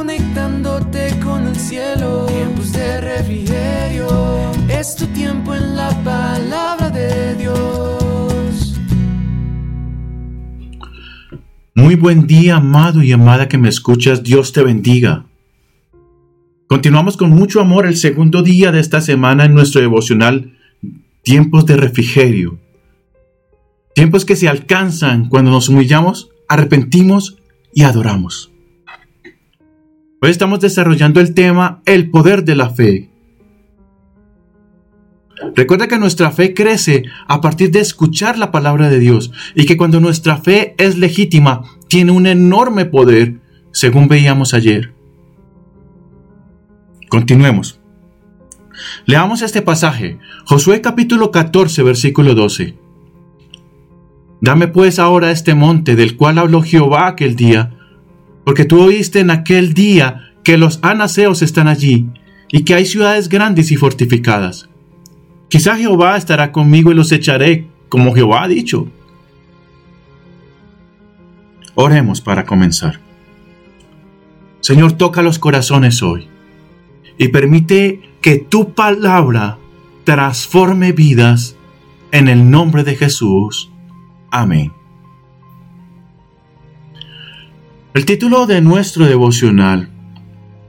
conectándote con el cielo. Tiempos de refrigerio, es tu tiempo en la palabra de Dios. Muy buen día, amado y amada que me escuchas. Dios te bendiga. Continuamos con mucho amor el segundo día de esta semana en nuestro devocional Tiempos de refrigerio. Tiempos que se alcanzan cuando nos humillamos, arrepentimos y adoramos. Hoy estamos desarrollando el tema El poder de la fe. Recuerda que nuestra fe crece a partir de escuchar la palabra de Dios y que cuando nuestra fe es legítima tiene un enorme poder, según veíamos ayer. Continuemos. Leamos este pasaje, Josué capítulo 14, versículo 12. Dame pues ahora este monte del cual habló Jehová aquel día, porque tú oíste en aquel día que los anaseos están allí, y que hay ciudades grandes y fortificadas. Quizá Jehová estará conmigo y los echaré, como Jehová ha dicho. Oremos para comenzar. Señor, toca los corazones hoy y permite que tu palabra transforme vidas en el nombre de Jesús. Amén. El título de nuestro devocional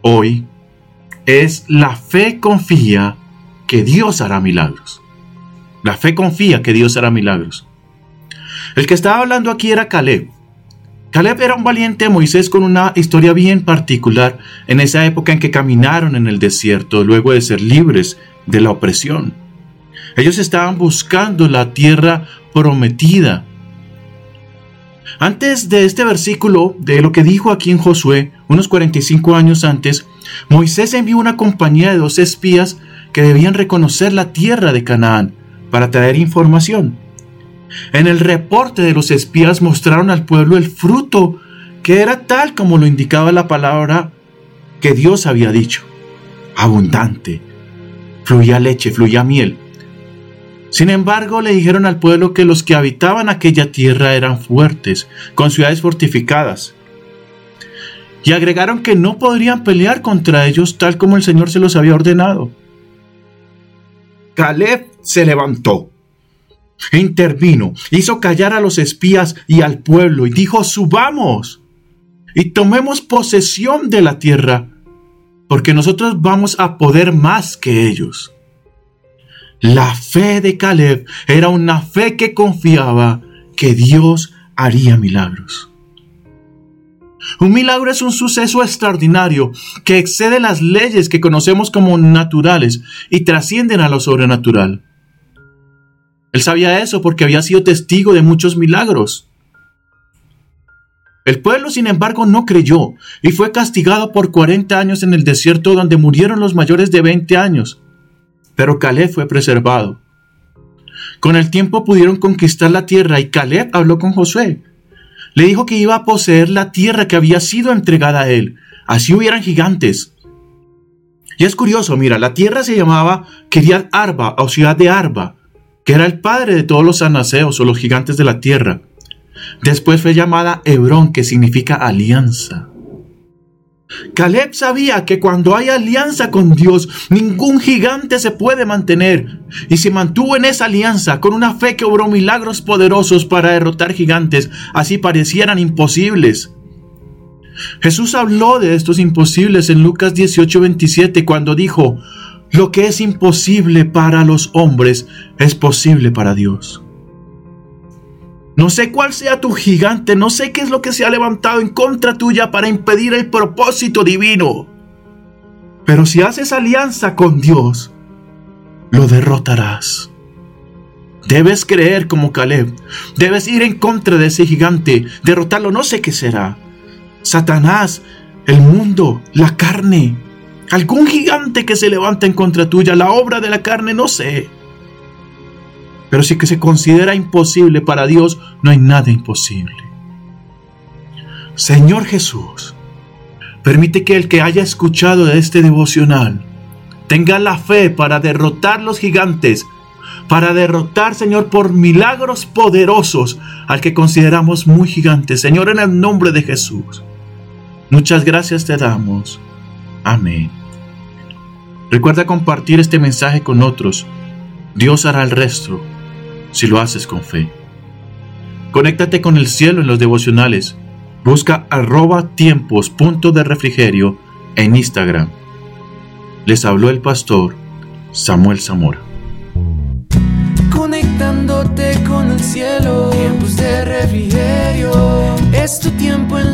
hoy es La fe confía que Dios hará milagros. La fe confía que Dios hará milagros. El que estaba hablando aquí era Caleb. Caleb era un valiente Moisés con una historia bien particular en esa época en que caminaron en el desierto luego de ser libres de la opresión. Ellos estaban buscando la tierra prometida. Antes de este versículo, de lo que dijo aquí en Josué, unos 45 años antes, Moisés envió una compañía de dos espías que debían reconocer la tierra de Canaán para traer información. En el reporte de los espías mostraron al pueblo el fruto que era tal como lo indicaba la palabra que Dios había dicho. Abundante. Fluía leche, fluía miel. Sin embargo, le dijeron al pueblo que los que habitaban aquella tierra eran fuertes, con ciudades fortificadas. Y agregaron que no podrían pelear contra ellos tal como el Señor se los había ordenado. Caleb se levantó intervino, hizo callar a los espías y al pueblo y dijo, subamos y tomemos posesión de la tierra, porque nosotros vamos a poder más que ellos. La fe de Caleb era una fe que confiaba que Dios haría milagros. Un milagro es un suceso extraordinario que excede las leyes que conocemos como naturales y trascienden a lo sobrenatural. Él sabía eso porque había sido testigo de muchos milagros. El pueblo, sin embargo, no creyó y fue castigado por 40 años en el desierto donde murieron los mayores de 20 años. Pero Caleb fue preservado. Con el tiempo pudieron conquistar la tierra y Caleb habló con Josué. Le dijo que iba a poseer la tierra que había sido entregada a él. Así hubieran gigantes. Y es curioso, mira, la tierra se llamaba Kiriat Arba o ciudad de Arba que era el padre de todos los anaseos o los gigantes de la tierra. Después fue llamada Hebrón, que significa alianza. Caleb sabía que cuando hay alianza con Dios, ningún gigante se puede mantener. Y se mantuvo en esa alianza con una fe que obró milagros poderosos para derrotar gigantes, así parecieran imposibles. Jesús habló de estos imposibles en Lucas 18:27 cuando dijo, lo que es imposible para los hombres es posible para Dios. No sé cuál sea tu gigante, no sé qué es lo que se ha levantado en contra tuya para impedir el propósito divino. Pero si haces alianza con Dios, lo derrotarás. Debes creer como Caleb. Debes ir en contra de ese gigante, derrotarlo, no sé qué será. Satanás, el mundo, la carne, algún gigante que se levanta en contra tuya, la obra de la carne, no sé. Pero si que se considera imposible para Dios, no hay nada imposible. Señor Jesús, permite que el que haya escuchado de este devocional tenga la fe para derrotar los gigantes, para derrotar, Señor, por milagros poderosos al que consideramos muy gigante. Señor, en el nombre de Jesús. Muchas gracias te damos. Amén. Recuerda compartir este mensaje con otros. Dios hará el resto si lo haces con fe. Conéctate con el cielo en los devocionales. Busca arroba tiempos de refrigerio en Instagram. Les habló el pastor Samuel Zamora. Conectándote con el cielo, tiempos de refrigerio. Es tu tiempo en